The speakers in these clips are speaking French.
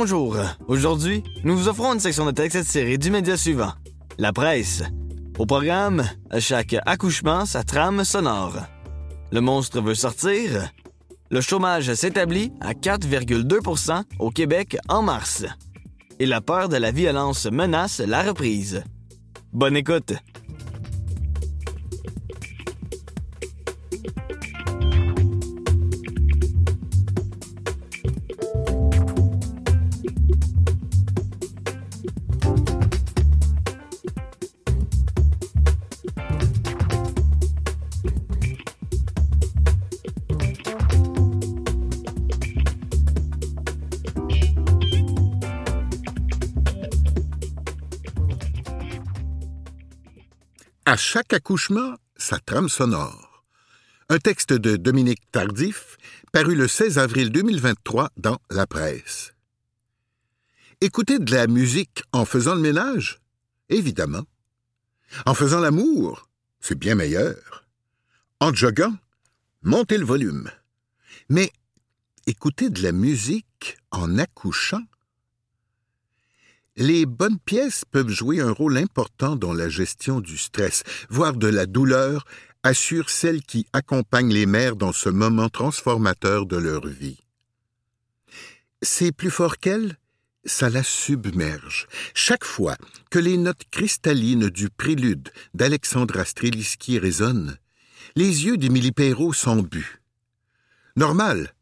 Bonjour. Aujourd'hui, nous vous offrons une section de texte série du média suivant. La presse. Au programme, à chaque accouchement, sa trame sonore. Le monstre veut sortir. Le chômage s'établit à 4,2% au Québec en mars. Et la peur de la violence menace la reprise. Bonne écoute. Chaque accouchement, sa trame sonore. Un texte de Dominique Tardif, paru le 16 avril 2023 dans La Presse. Écouter de la musique en faisant le ménage? Évidemment. En faisant l'amour? C'est bien meilleur. En joguant? Montez le volume. Mais écouter de la musique en accouchant? Les bonnes pièces peuvent jouer un rôle important dans la gestion du stress, voire de la douleur, assure celles qui accompagnent les mères dans ce moment transformateur de leur vie. C'est plus fort qu'elle, ça la submerge. Chaque fois que les notes cristallines du prélude d'Alexandra Streliski résonnent, les yeux d'Émilie Perrault s'embuent. Normal,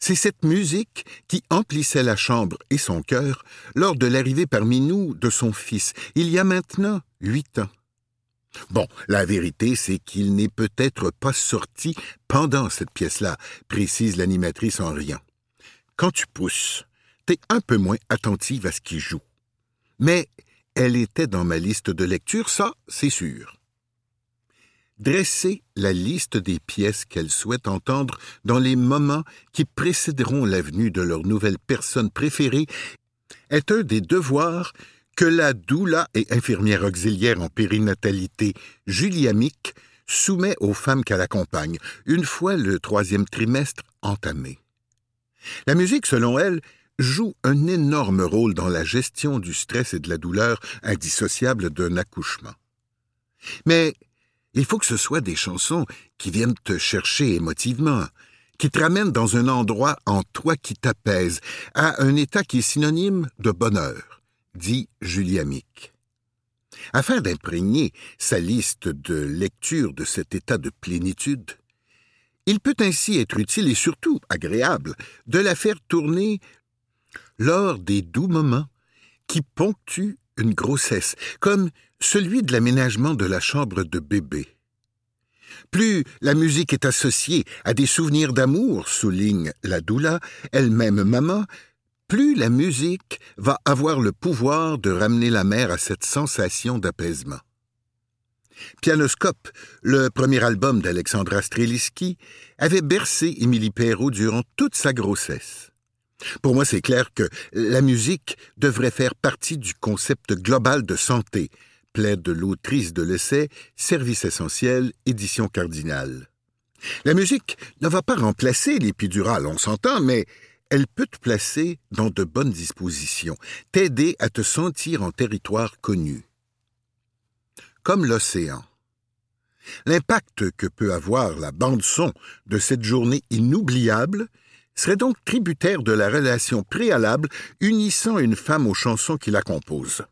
c'est cette musique qui emplissait la chambre et son cœur lors de l'arrivée parmi nous de son fils, il y a maintenant huit ans. Bon, la vérité, c'est qu'il n'est peut-être pas sorti pendant cette pièce-là, précise l'animatrice en riant. Quand tu pousses, t'es un peu moins attentive à ce qui joue. Mais elle était dans ma liste de lecture, ça, c'est sûr dresser la liste des pièces qu'elles souhaitent entendre dans les moments qui précéderont la venue de leur nouvelle personne préférée est un des devoirs que la doula et infirmière auxiliaire en périnatalité Julia Mick soumet aux femmes qu'elle accompagne, une fois le troisième trimestre entamé. La musique, selon elle, joue un énorme rôle dans la gestion du stress et de la douleur indissociable d'un accouchement. Mais il faut que ce soit des chansons qui viennent te chercher émotivement, qui te ramènent dans un endroit en toi qui t'apaise, à un état qui est synonyme de bonheur, dit Julia Mick. Afin d'imprégner sa liste de lecture de cet état de plénitude, il peut ainsi être utile et surtout agréable de la faire tourner lors des doux moments qui ponctuent une grossesse, comme celui de l'aménagement de la chambre de bébé. Plus la musique est associée à des souvenirs d'amour, souligne la doula, elle-même maman, plus la musique va avoir le pouvoir de ramener la mère à cette sensation d'apaisement. Pianoscope, le premier album d'Alexandra Streliski, avait bercé Émilie Perrault durant toute sa grossesse. Pour moi, c'est clair que la musique devrait faire partie du concept global de santé, plaide l'autrice de l'essai Service essentiel, édition cardinale. La musique ne va pas remplacer l'épidural, on s'entend, mais elle peut te placer dans de bonnes dispositions, t'aider à te sentir en territoire connu. Comme l'océan. L'impact que peut avoir la bande-son de cette journée inoubliable serait donc tributaire de la relation préalable unissant une femme aux chansons qui la composent.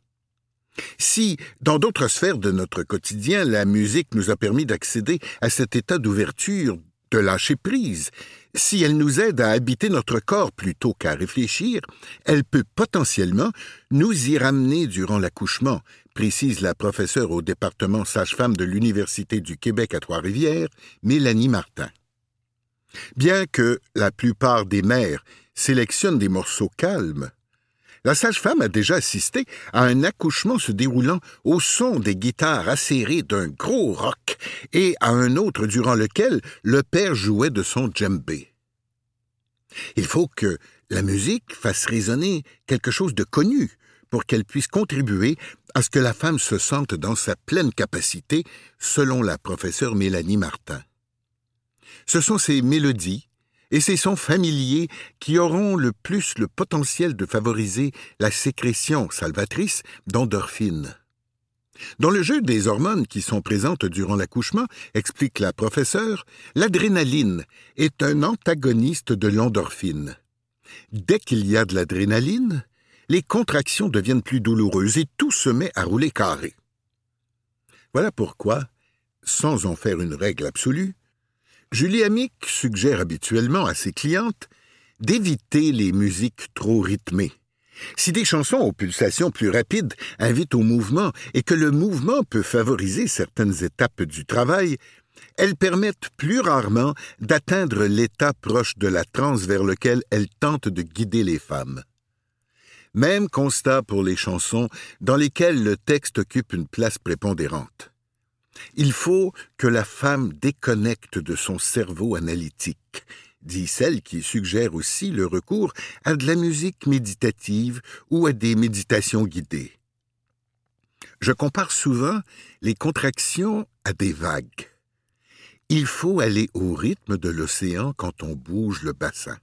Si, dans d'autres sphères de notre quotidien, la musique nous a permis d'accéder à cet état d'ouverture, de lâcher prise, si elle nous aide à habiter notre corps plutôt qu'à réfléchir, elle peut potentiellement nous y ramener durant l'accouchement, précise la professeure au département sage-femme de l'Université du Québec à Trois-Rivières, Mélanie Martin. Bien que la plupart des mères sélectionnent des morceaux calmes, la sage-femme a déjà assisté à un accouchement se déroulant au son des guitares acérées d'un gros rock et à un autre durant lequel le père jouait de son djembé. Il faut que la musique fasse résonner quelque chose de connu pour qu'elle puisse contribuer à ce que la femme se sente dans sa pleine capacité, selon la professeure Mélanie Martin. Ce sont ces mélodies, et ces sons familiers qui auront le plus le potentiel de favoriser la sécrétion salvatrice d'endorphines. Dans le jeu des hormones qui sont présentes durant l'accouchement, explique la professeure, l'adrénaline est un antagoniste de l'endorphine. Dès qu'il y a de l'adrénaline, les contractions deviennent plus douloureuses et tout se met à rouler carré. Voilà pourquoi, sans en faire une règle absolue, Julie Amick suggère habituellement à ses clientes d'éviter les musiques trop rythmées. Si des chansons aux pulsations plus rapides invitent au mouvement et que le mouvement peut favoriser certaines étapes du travail, elles permettent plus rarement d'atteindre l'état proche de la transe vers lequel elles tentent de guider les femmes. Même constat pour les chansons dans lesquelles le texte occupe une place prépondérante. Il faut que la femme déconnecte de son cerveau analytique, dit celle qui suggère aussi le recours à de la musique méditative ou à des méditations guidées. Je compare souvent les contractions à des vagues. Il faut aller au rythme de l'océan quand on bouge le bassin.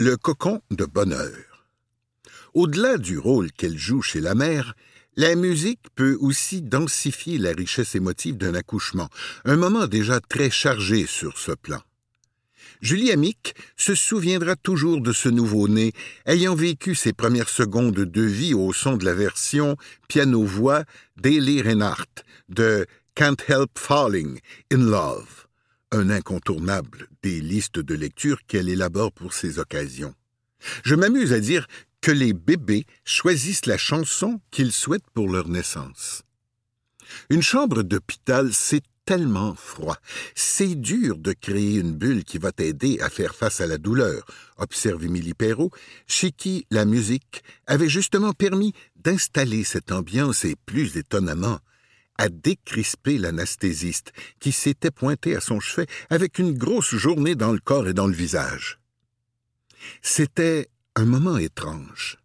Le cocon de bonheur. Au-delà du rôle qu'elle joue chez la mère, la musique peut aussi densifier la richesse émotive d'un accouchement, un moment déjà très chargé sur ce plan. Julie Amick se souviendra toujours de ce nouveau-né, ayant vécu ses premières secondes de vie au son de la version piano-voix d'Eli Reinhardt de Can't Help Falling in Love, un incontournable des listes de lecture qu'elle élabore pour ces occasions. Je m'amuse à dire que les bébés choisissent la chanson qu'ils souhaitent pour leur naissance. Une chambre d'hôpital, c'est tellement froid. C'est dur de créer une bulle qui va t'aider à faire face à la douleur, observe Émilie Perrault, chez qui la musique avait justement permis d'installer cette ambiance et, plus étonnamment, à décrisper l'anesthésiste, qui s'était pointé à son chevet avec une grosse journée dans le corps et dans le visage. C'était un moment étrange,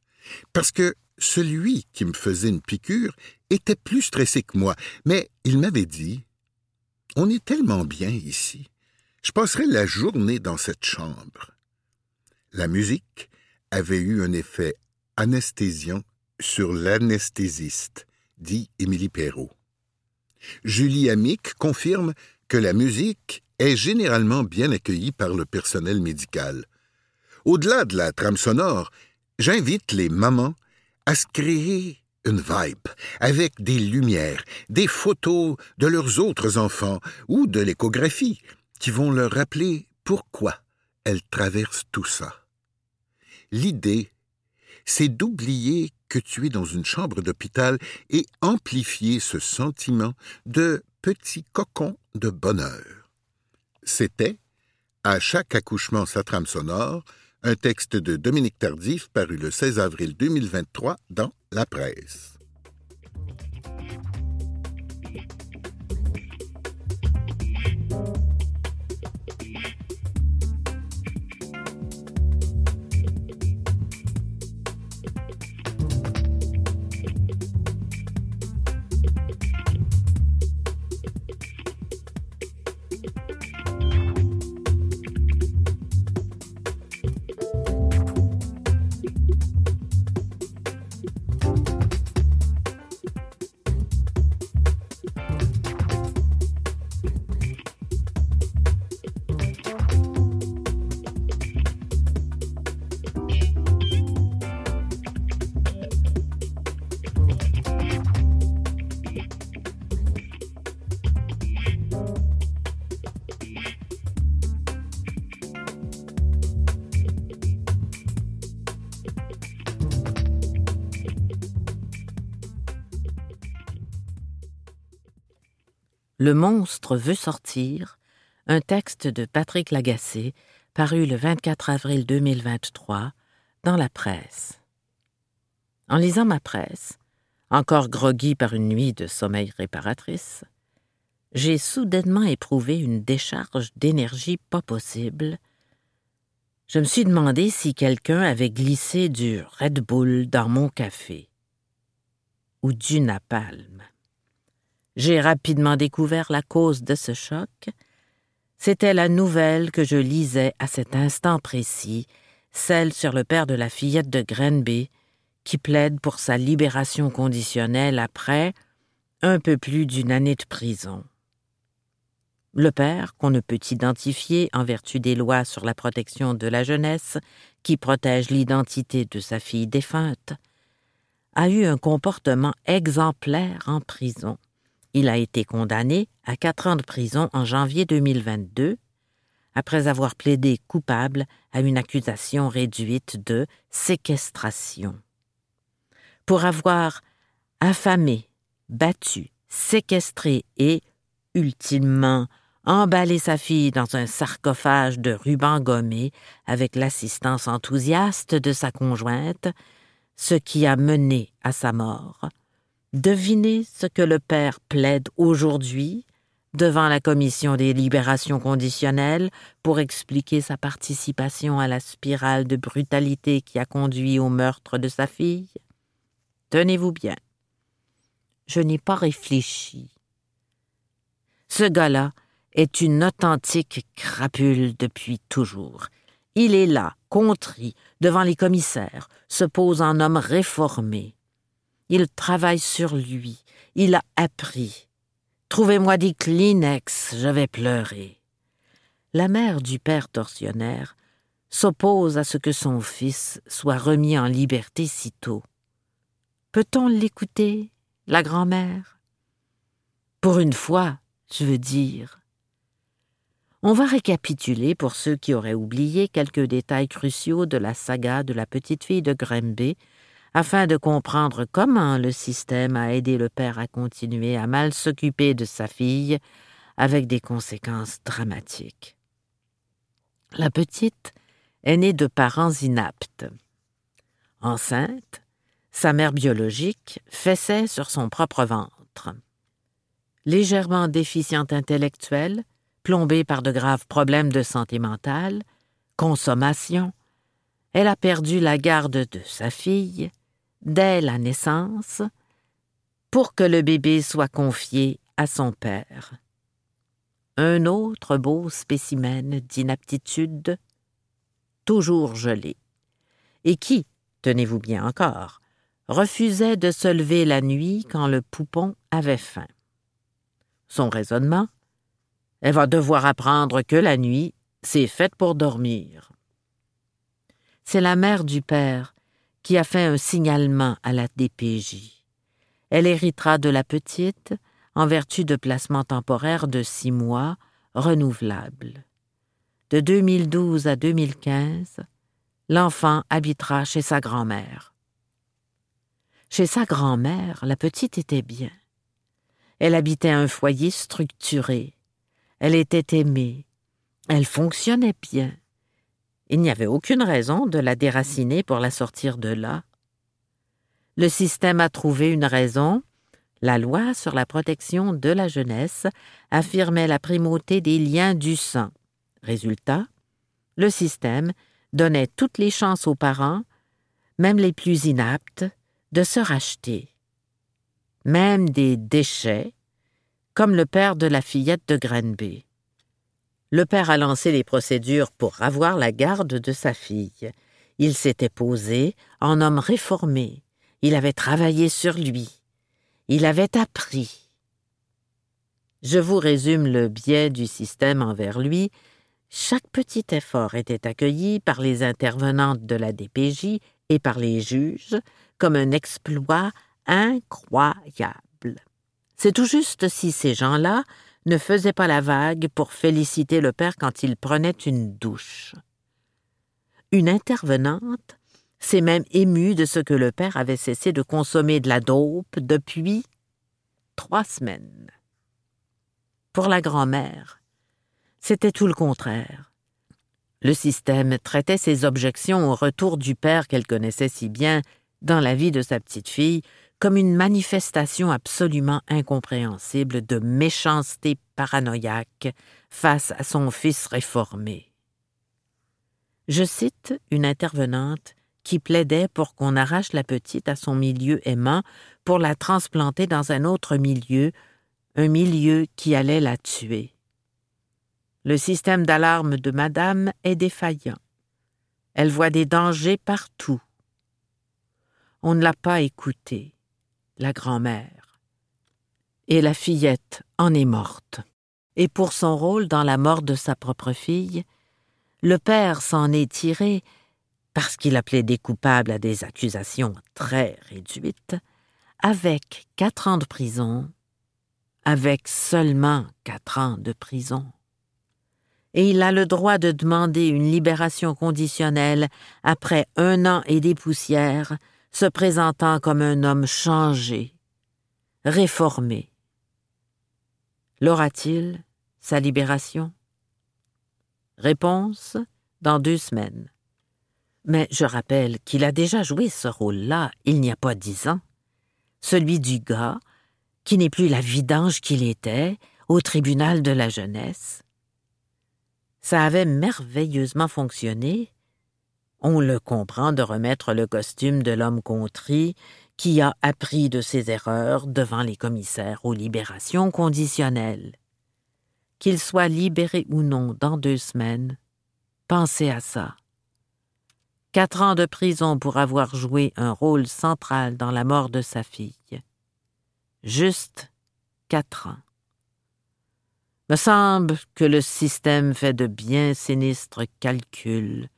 parce que celui qui me faisait une piqûre était plus stressé que moi, mais il m'avait dit On est tellement bien ici. Je passerai la journée dans cette chambre. La musique avait eu un effet anesthésiant sur l'anesthésiste, dit Émilie Perrault. Julie Amick confirme que la musique est généralement bien accueillie par le personnel médical. Au-delà de la trame sonore, j'invite les mamans à se créer une vibe avec des lumières, des photos de leurs autres enfants ou de l'échographie qui vont leur rappeler pourquoi elles traversent tout ça. L'idée, c'est d'oublier que tu es dans une chambre d'hôpital et amplifier ce sentiment de petit cocon de bonheur. C'était, à chaque accouchement sa trame sonore, un texte de Dominique Tardif paru le 16 avril 2023 dans La Presse. Le monstre veut sortir, un texte de Patrick Lagacé, paru le 24 avril 2023 dans la presse. En lisant ma presse, encore groggy par une nuit de sommeil réparatrice, j'ai soudainement éprouvé une décharge d'énergie pas possible. Je me suis demandé si quelqu'un avait glissé du Red Bull dans mon café ou du napalm. J'ai rapidement découvert la cause de ce choc. C'était la nouvelle que je lisais à cet instant précis, celle sur le père de la fillette de Grenby, qui plaide pour sa libération conditionnelle après un peu plus d'une année de prison. Le père, qu'on ne peut identifier en vertu des lois sur la protection de la jeunesse, qui protègent l'identité de sa fille défunte, a eu un comportement exemplaire en prison. Il a été condamné à quatre ans de prison en janvier 2022, après avoir plaidé coupable à une accusation réduite de séquestration. Pour avoir affamé, battu, séquestré et, ultimement, emballé sa fille dans un sarcophage de ruban gommé avec l'assistance enthousiaste de sa conjointe, ce qui a mené à sa mort. Devinez ce que le père plaide aujourd'hui devant la commission des libérations conditionnelles pour expliquer sa participation à la spirale de brutalité qui a conduit au meurtre de sa fille Tenez-vous bien. Je n'ai pas réfléchi. Ce gars-là est une authentique crapule depuis toujours. Il est là, contrit, devant les commissaires, se pose en homme réformé. Il travaille sur lui, il a appris. Trouvez-moi des Kleenex, je vais pleurer. La mère du père tortionnaire s'oppose à ce que son fils soit remis en liberté si tôt. Peut-on l'écouter, la grand-mère? Pour une fois, je veux dire. On va récapituler, pour ceux qui auraient oublié, quelques détails cruciaux de la saga de la petite fille de Grimby, afin de comprendre comment le système a aidé le père à continuer à mal s'occuper de sa fille, avec des conséquences dramatiques. La petite est née de parents inaptes. Enceinte, sa mère biologique fessait sur son propre ventre. Légèrement déficiente intellectuelle, plombée par de graves problèmes de santé mentale, consommation, elle a perdu la garde de sa fille dès la naissance pour que le bébé soit confié à son père. Un autre beau spécimen d'inaptitude, toujours gelé, et qui, tenez-vous bien encore, refusait de se lever la nuit quand le poupon avait faim. Son raisonnement elle va devoir apprendre que la nuit, c'est faite pour dormir. C'est la mère du père qui a fait un signalement à la DPJ. Elle héritera de la petite en vertu de placements temporaires de six mois renouvelables. De 2012 à 2015, l'enfant habitera chez sa grand-mère. Chez sa grand-mère, la petite était bien. Elle habitait un foyer structuré, elle était aimée. Elle fonctionnait bien. Il n'y avait aucune raison de la déraciner pour la sortir de là. Le système a trouvé une raison. La loi sur la protection de la jeunesse affirmait la primauté des liens du sang. Résultat, le système donnait toutes les chances aux parents, même les plus inaptes, de se racheter. Même des déchets comme le père de la fillette de Grenby. Le père a lancé les procédures pour avoir la garde de sa fille. Il s'était posé en homme réformé. Il avait travaillé sur lui. Il avait appris. Je vous résume le biais du système envers lui. Chaque petit effort était accueilli par les intervenantes de la DPJ et par les juges comme un exploit incroyable. C'est tout juste si ces gens-là ne faisaient pas la vague pour féliciter le père quand il prenait une douche. Une intervenante s'est même émue de ce que le père avait cessé de consommer de la dope depuis trois semaines. Pour la grand-mère, c'était tout le contraire. Le système traitait ses objections au retour du père qu'elle connaissait si bien dans la vie de sa petite fille comme une manifestation absolument incompréhensible de méchanceté paranoïaque face à son fils réformé. Je cite une intervenante qui plaidait pour qu'on arrache la petite à son milieu aimant pour la transplanter dans un autre milieu, un milieu qui allait la tuer. Le système d'alarme de madame est défaillant. Elle voit des dangers partout. On ne l'a pas écoutée, la grand-mère. Et la fillette en est morte. Et pour son rôle dans la mort de sa propre fille, le père s'en est tiré, parce qu'il a plaidé coupable à des accusations très réduites, avec quatre ans de prison, avec seulement quatre ans de prison et il a le droit de demander une libération conditionnelle après un an et des poussières, se présentant comme un homme changé, réformé. L'aura-t-il, sa libération? Réponse dans deux semaines. Mais je rappelle qu'il a déjà joué ce rôle-là il n'y a pas dix ans, celui du gars qui n'est plus la vidange qu'il était au tribunal de la jeunesse ça avait merveilleusement fonctionné. On le comprend de remettre le costume de l'homme contrit qui a appris de ses erreurs devant les commissaires aux libérations conditionnelles. Qu'il soit libéré ou non dans deux semaines, pensez à ça. Quatre ans de prison pour avoir joué un rôle central dans la mort de sa fille. Juste quatre ans. Me semble que le système fait de bien sinistres calculs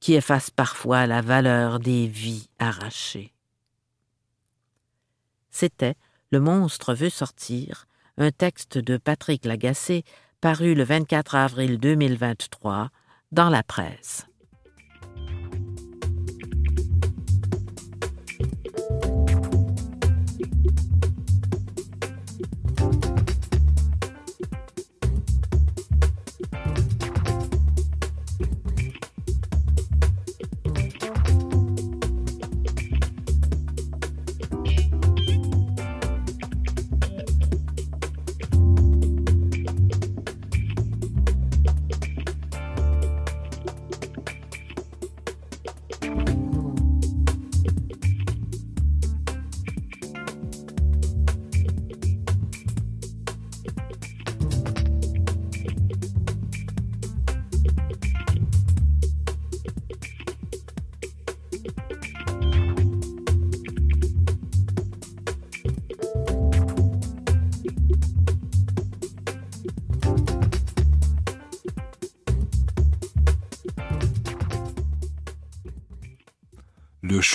qui effacent parfois la valeur des vies arrachées. C'était Le monstre veut sortir, un texte de Patrick Lagacé paru le 24 avril 2023 dans la presse.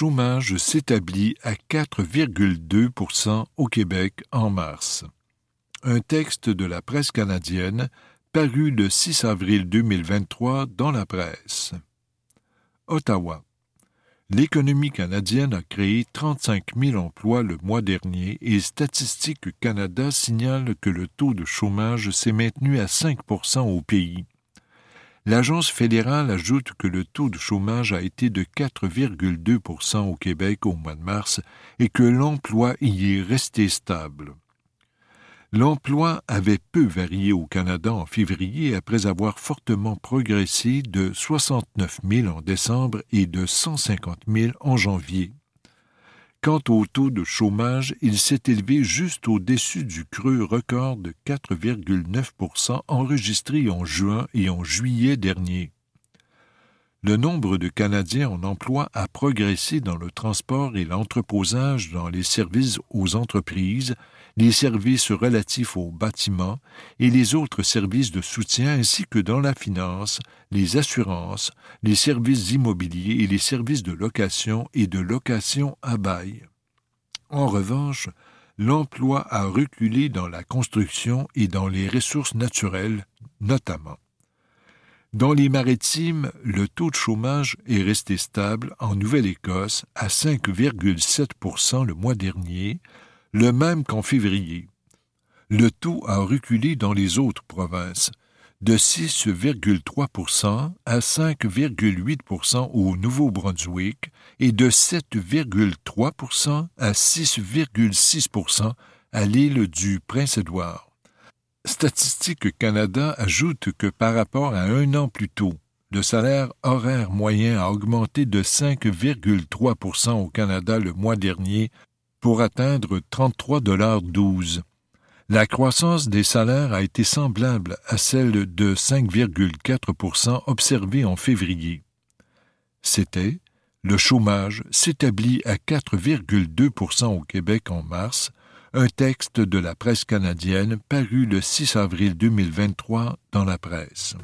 Chômage s'établit à 4,2% au Québec en mars. Un texte de la presse canadienne paru le 6 avril 2023 dans la presse. Ottawa. L'économie canadienne a créé 35 000 emplois le mois dernier et Statistique Canada signale que le taux de chômage s'est maintenu à 5% au pays. L'agence fédérale ajoute que le taux de chômage a été de 4,2% au Québec au mois de mars et que l'emploi y est resté stable. L'emploi avait peu varié au Canada en février après avoir fortement progressé de 69 000 en décembre et de 150 000 en janvier. Quant au taux de chômage, il s'est élevé juste au-dessus du creux record de 4,9 enregistré en juin et en juillet dernier. Le nombre de Canadiens en emploi a progressé dans le transport et l'entreposage dans les services aux entreprises, les services relatifs aux bâtiments et les autres services de soutien ainsi que dans la finance, les assurances, les services immobiliers et les services de location et de location à bail. En revanche, l'emploi a reculé dans la construction et dans les ressources naturelles notamment. Dans les maritimes, le taux de chômage est resté stable en Nouvelle-Écosse à 5,7% le mois dernier, le même qu'en février. Le taux a reculé dans les autres provinces, de 6,3% à 5,8% au Nouveau-Brunswick et de 7,3% à 6,6% à l'île du Prince-Édouard. Statistique Canada ajoute que par rapport à un an plus tôt, le salaire horaire moyen a augmenté de 5,3% au Canada le mois dernier pour atteindre 33,12 la croissance des salaires a été semblable à celle de 5,4% observée en février. C'était le chômage s'établit à 4,2% au Québec en mars, un texte de la presse canadienne paru le 6 avril 2023 dans la presse.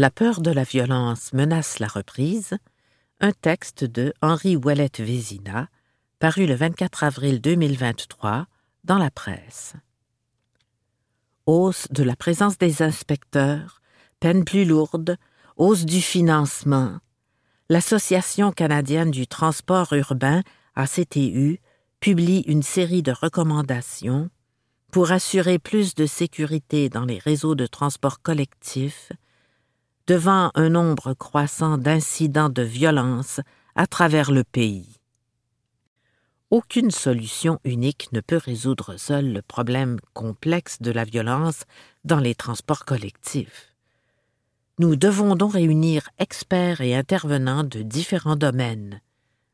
La peur de la violence menace la reprise, un texte de Henri Ouellet Vézina, paru le 24 avril 2023 dans la presse. Hausse de la présence des inspecteurs, peine plus lourde, hausse du financement. L'Association canadienne du transport urbain, ACTU, publie une série de recommandations pour assurer plus de sécurité dans les réseaux de transport collectif devant un nombre croissant d'incidents de violence à travers le pays. Aucune solution unique ne peut résoudre seule le problème complexe de la violence dans les transports collectifs. Nous devons donc réunir experts et intervenants de différents domaines,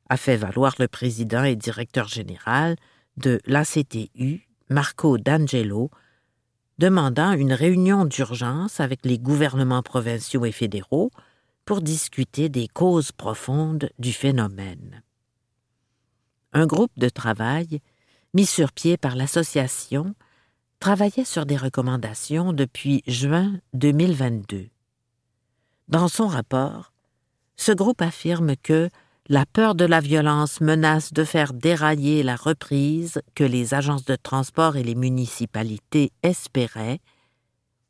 a fait valoir le président et directeur général de l'ACTU, Marco D'Angelo, demandant une réunion d'urgence avec les gouvernements provinciaux et fédéraux pour discuter des causes profondes du phénomène. Un groupe de travail, mis sur pied par l'association, travaillait sur des recommandations depuis juin 2022. Dans son rapport, ce groupe affirme que la peur de la violence menace de faire dérailler la reprise que les agences de transport et les municipalités espéraient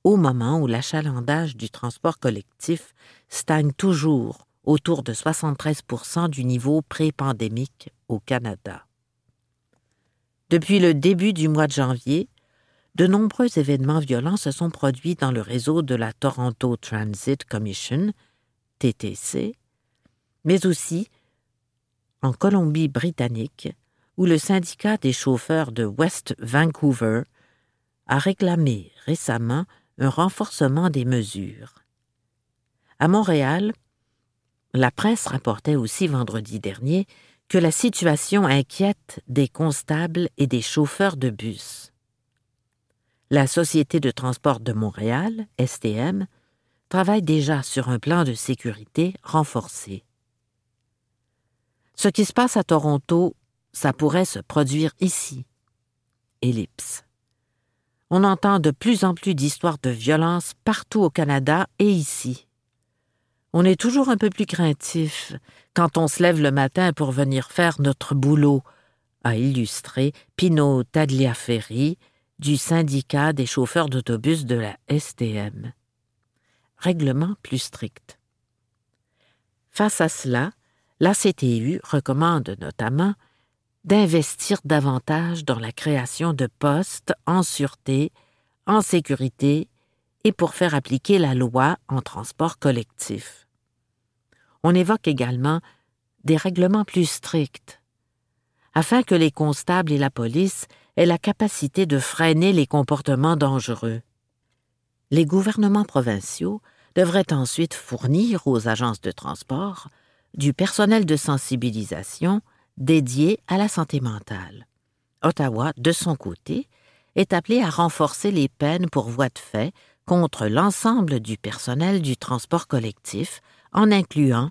au moment où l'achalandage du transport collectif stagne toujours autour de 73% du niveau pré-pandémique au Canada. Depuis le début du mois de janvier, de nombreux événements violents se sont produits dans le réseau de la Toronto Transit Commission, TTC, mais aussi en Colombie-Britannique, où le syndicat des chauffeurs de West Vancouver a réclamé récemment un renforcement des mesures. À Montréal, la presse rapportait aussi vendredi dernier que la situation inquiète des constables et des chauffeurs de bus. La Société de transport de Montréal, STM, travaille déjà sur un plan de sécurité renforcé. Ce qui se passe à Toronto, ça pourrait se produire ici. Ellipse. On entend de plus en plus d'histoires de violence partout au Canada et ici. On est toujours un peu plus craintif quand on se lève le matin pour venir faire notre boulot, a illustré Pino Tagliaferri du syndicat des chauffeurs d'autobus de la STM. Règlement plus strict. Face à cela, la CTU recommande notamment d'investir davantage dans la création de postes en sûreté, en sécurité et pour faire appliquer la loi en transport collectif. On évoque également des règlements plus stricts, afin que les constables et la police aient la capacité de freiner les comportements dangereux. Les gouvernements provinciaux devraient ensuite fournir aux agences de transport du personnel de sensibilisation dédié à la santé mentale. Ottawa, de son côté, est appelé à renforcer les peines pour voie de fait contre l'ensemble du personnel du transport collectif, en incluant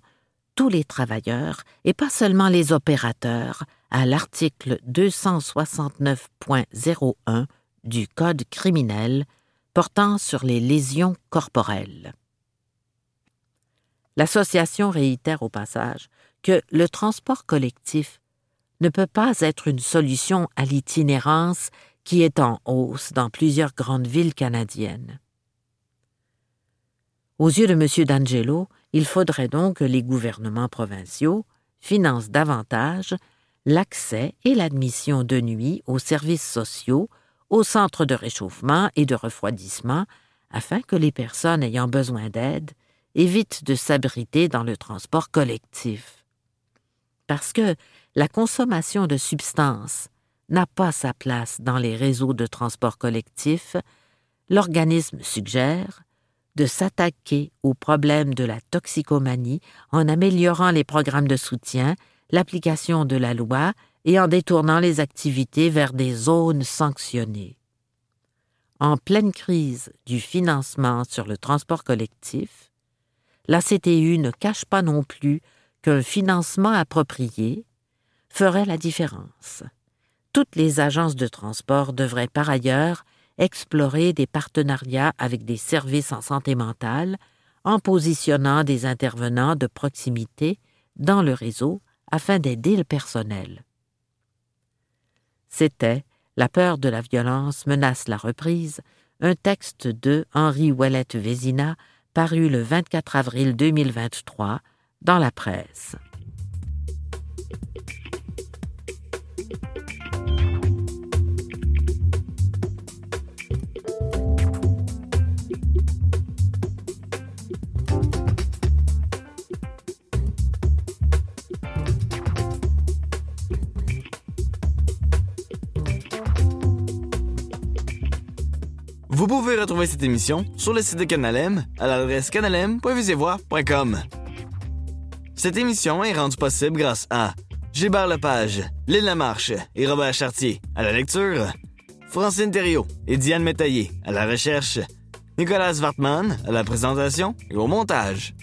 tous les travailleurs et pas seulement les opérateurs, à l'article 269.01 du Code criminel portant sur les lésions corporelles. L'association réitère au passage que le transport collectif ne peut pas être une solution à l'itinérance qui est en hausse dans plusieurs grandes villes canadiennes. Aux yeux de M. D'Angelo, il faudrait donc que les gouvernements provinciaux financent davantage l'accès et l'admission de nuit aux services sociaux, aux centres de réchauffement et de refroidissement, afin que les personnes ayant besoin d'aide évitent de s'abriter dans le transport collectif. Parce que la consommation de substances n'a pas sa place dans les réseaux de transport collectif, l'organisme suggère de s'attaquer au problème de la toxicomanie en améliorant les programmes de soutien, l'application de la loi et en détournant les activités vers des zones sanctionnées. En pleine crise du financement sur le transport collectif, la CTU ne cache pas non plus qu'un financement approprié ferait la différence. Toutes les agences de transport devraient par ailleurs explorer des partenariats avec des services en santé mentale en positionnant des intervenants de proximité dans le réseau afin d'aider le personnel. C'était La peur de la violence menace la reprise, un texte de Henri Ouellette Vézina paru le 24 avril 2023 dans la presse. Vous pouvez retrouver cette émission sur le site de Canalem à l'adresse canalem.visivoix.com. Cette émission est rendue possible grâce à Gilbert Lepage, Lynn Lamarche et Robert Chartier à la lecture, Francine Thériault et Diane Métaillé à la recherche, Nicolas Wartman à la présentation et au montage.